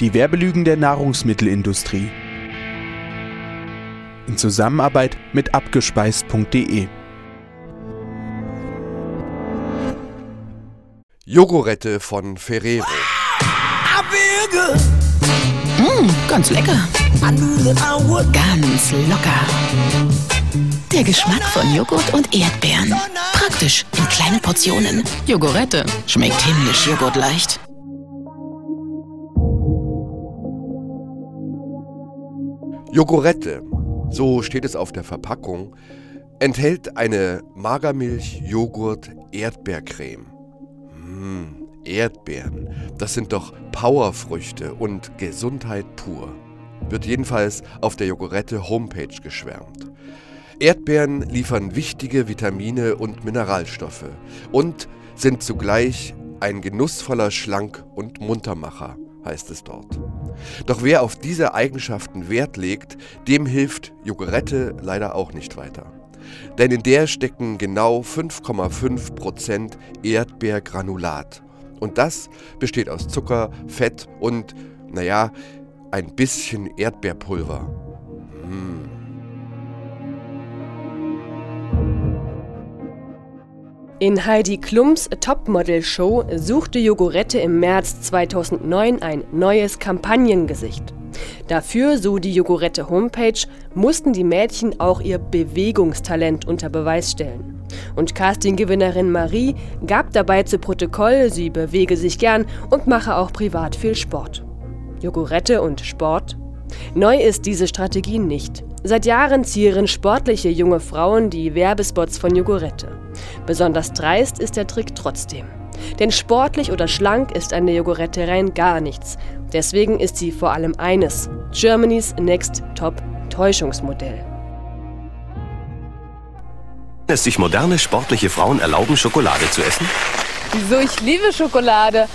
Die Werbelügen der Nahrungsmittelindustrie. In Zusammenarbeit mit abgespeist.de. Jogurette von Ferrero. Mmh, ganz lecker. Ganz locker. Der Geschmack von Joghurt und Erdbeeren. Praktisch in kleinen Portionen. Jogurette schmeckt himmlisch joghurtleicht. Jogurette, so steht es auf der Verpackung, enthält eine Magermilch-Joghurt-Erdbeercreme. Mmh, Erdbeeren, das sind doch Powerfrüchte und Gesundheit pur. Wird jedenfalls auf der Jogurette Homepage geschwärmt. Erdbeeren liefern wichtige Vitamine und Mineralstoffe und sind zugleich ein genussvoller Schlank- und Muntermacher, heißt es dort. Doch wer auf diese Eigenschaften Wert legt, dem hilft Jogurette leider auch nicht weiter. Denn in der stecken genau 5,5% Erdbeergranulat. Und das besteht aus Zucker, Fett und, naja, ein bisschen Erdbeerpulver. In Heidi Klums Topmodel-Show suchte Jogurette im März 2009 ein neues Kampagnengesicht. Dafür, so die Jogurette Homepage, mussten die Mädchen auch ihr Bewegungstalent unter Beweis stellen. Und Castinggewinnerin Marie gab dabei zu Protokoll, sie bewege sich gern und mache auch privat viel Sport. Jogurette und Sport? Neu ist diese Strategie nicht. Seit Jahren zieren sportliche junge Frauen die Werbespots von Jogurette. Besonders dreist ist der Trick trotzdem. Denn sportlich oder schlank ist eine Jogurette rein gar nichts. Deswegen ist sie vor allem eines: Germany's Next Top Täuschungsmodell. Es sich moderne sportliche Frauen erlauben, Schokolade zu essen? Wieso? Ich liebe Schokolade.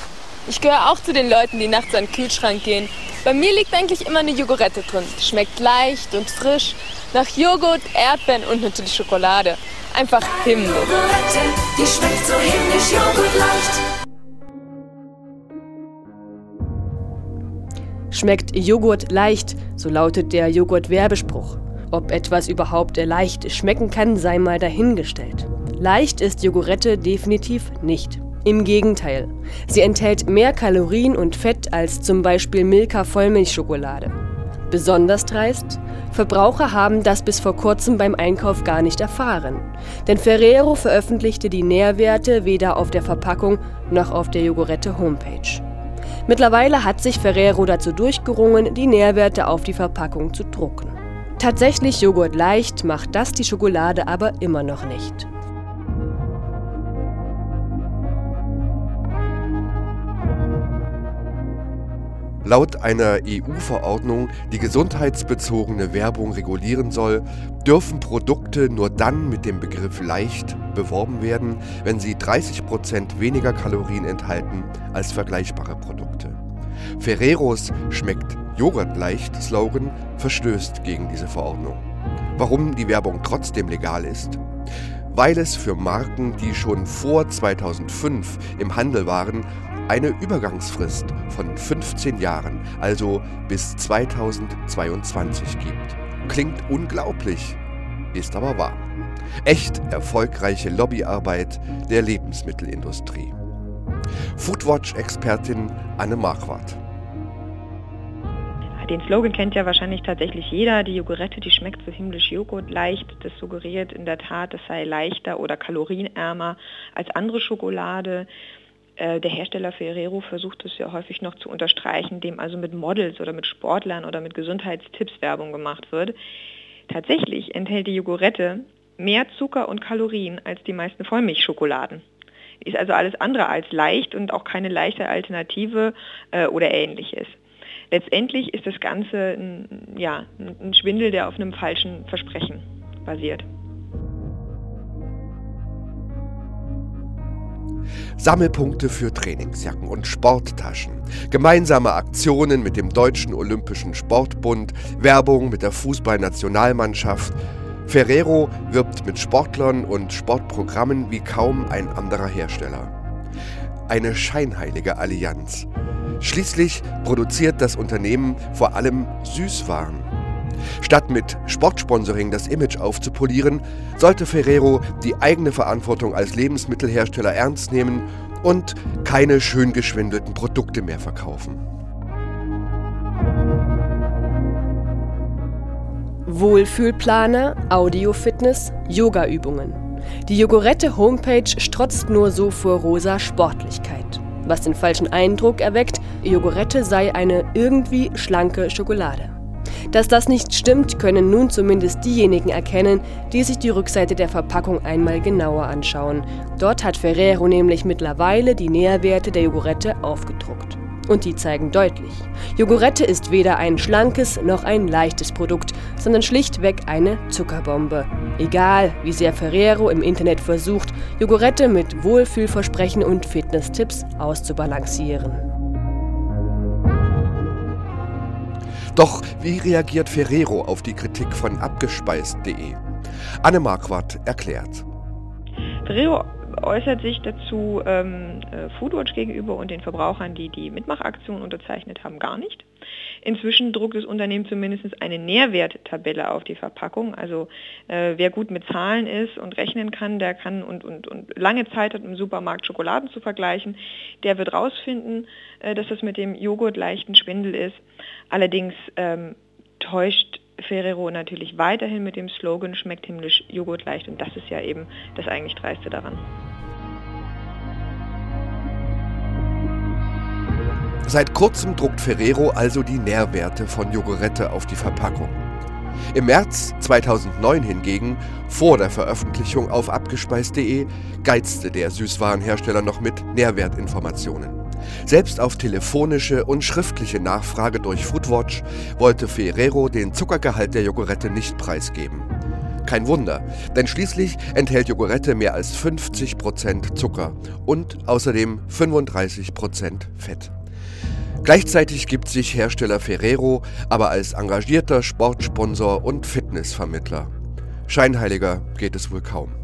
Ich gehöre auch zu den Leuten, die nachts an den Kühlschrank gehen bei mir liegt eigentlich immer eine Jogurette drin. Schmeckt leicht und frisch. Nach Joghurt, Erdbeeren und natürlich Schokolade. Einfach himmlisch. Die schmeckt so himmlisch joghurtleicht. Schmeckt Joghurt leicht, so lautet der Joghurt-Werbespruch. Ob etwas überhaupt leicht schmecken kann, sei mal dahingestellt. Leicht ist Jogurette definitiv nicht. Im Gegenteil, sie enthält mehr Kalorien und Fett als zum Beispiel Milka Vollmilchschokolade. Besonders dreist, Verbraucher haben das bis vor kurzem beim Einkauf gar nicht erfahren. Denn Ferrero veröffentlichte die Nährwerte weder auf der Verpackung noch auf der Jogurette Homepage. Mittlerweile hat sich Ferrero dazu durchgerungen, die Nährwerte auf die Verpackung zu drucken. Tatsächlich Joghurt leicht macht das die Schokolade aber immer noch nicht. Laut einer EU-Verordnung, die gesundheitsbezogene Werbung regulieren soll, dürfen Produkte nur dann mit dem Begriff leicht beworben werden, wenn sie 30% weniger Kalorien enthalten als vergleichbare Produkte. Ferreros schmeckt Joghurt leicht Slogan verstößt gegen diese Verordnung. Warum die Werbung trotzdem legal ist? Weil es für Marken, die schon vor 2005 im Handel waren, eine Übergangsfrist von 15 Jahren, also bis 2022 gibt. Klingt unglaublich, ist aber wahr. Echt erfolgreiche Lobbyarbeit der Lebensmittelindustrie. Foodwatch-Expertin Anne Marquardt. Den Slogan kennt ja wahrscheinlich tatsächlich jeder. Die Jogurette, die schmeckt so himmlisch Joghurt leicht. Das suggeriert in der Tat, es sei leichter oder kalorienärmer als andere Schokolade. Äh, der Hersteller Ferrero versucht es ja häufig noch zu unterstreichen, dem also mit Models oder mit Sportlern oder mit Gesundheitstipps Werbung gemacht wird. Tatsächlich enthält die Jogurette mehr Zucker und Kalorien als die meisten Vollmilchschokoladen. Ist also alles andere als leicht und auch keine leichte Alternative äh, oder ähnliches. Letztendlich ist das Ganze ein, ja, ein Schwindel, der auf einem falschen Versprechen basiert. Sammelpunkte für Trainingsjacken und Sporttaschen, gemeinsame Aktionen mit dem Deutschen Olympischen Sportbund, Werbung mit der Fußballnationalmannschaft. Ferrero wirbt mit Sportlern und Sportprogrammen wie kaum ein anderer Hersteller. Eine scheinheilige Allianz. Schließlich produziert das Unternehmen vor allem Süßwaren. Statt mit Sportsponsoring das Image aufzupolieren, sollte Ferrero die eigene Verantwortung als Lebensmittelhersteller ernst nehmen und keine schön geschwindelten Produkte mehr verkaufen. Wohlfühlplaner, Audiofitness, Yogaübungen. Die Jogurette-Homepage strotzt nur so vor rosa Sportlichkeit, was den falschen Eindruck erweckt, Jogurette sei eine irgendwie schlanke Schokolade. Dass das nicht stimmt, können nun zumindest diejenigen erkennen, die sich die Rückseite der Verpackung einmal genauer anschauen. Dort hat Ferrero nämlich mittlerweile die Nährwerte der Jogurette aufgedruckt. Und die zeigen deutlich. Jogurette ist weder ein schlankes noch ein leichtes Produkt, sondern schlichtweg eine Zuckerbombe. Egal, wie sehr Ferrero im Internet versucht, Jogurette mit Wohlfühlversprechen und Fitnesstipps auszubalancieren. Doch wie reagiert Ferrero auf die Kritik von abgespeist.de? Anne Marquardt erklärt. Ferrero äußert sich dazu ähm, äh, Foodwatch gegenüber und den Verbrauchern, die die Mitmachaktion unterzeichnet haben, gar nicht. Inzwischen druckt das Unternehmen zumindest eine Nährwerttabelle auf die Verpackung. Also äh, wer gut mit Zahlen ist und rechnen kann, der kann und, und, und lange Zeit hat im Supermarkt Schokoladen zu vergleichen, der wird rausfinden, äh, dass das mit dem Joghurt leichten Schwindel ist. Allerdings ähm, täuscht Ferrero natürlich weiterhin mit dem Slogan schmeckt himmlisch Joghurt leicht und das ist ja eben das eigentlich Dreiste daran. Seit kurzem druckt Ferrero also die Nährwerte von Jogurette auf die Verpackung. Im März 2009 hingegen, vor der Veröffentlichung auf abgespeist.de, geizte der Süßwarenhersteller noch mit Nährwertinformationen. Selbst auf telefonische und schriftliche Nachfrage durch Foodwatch wollte Ferrero den Zuckergehalt der Jogurette nicht preisgeben. Kein Wunder, denn schließlich enthält Jogurette mehr als 50% Zucker und außerdem 35% Fett. Gleichzeitig gibt sich Hersteller Ferrero aber als engagierter Sportsponsor und Fitnessvermittler. Scheinheiliger geht es wohl kaum.